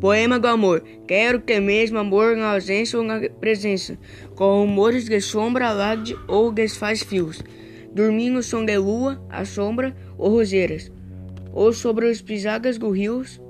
Poema do amor. Quero que mesmo amor na ausência ou na presença, com rumores de sombra, alade ou desfaz fios. Dormindo som de lua, a sombra ou roseiras, ou sobre as pisadas dos rios,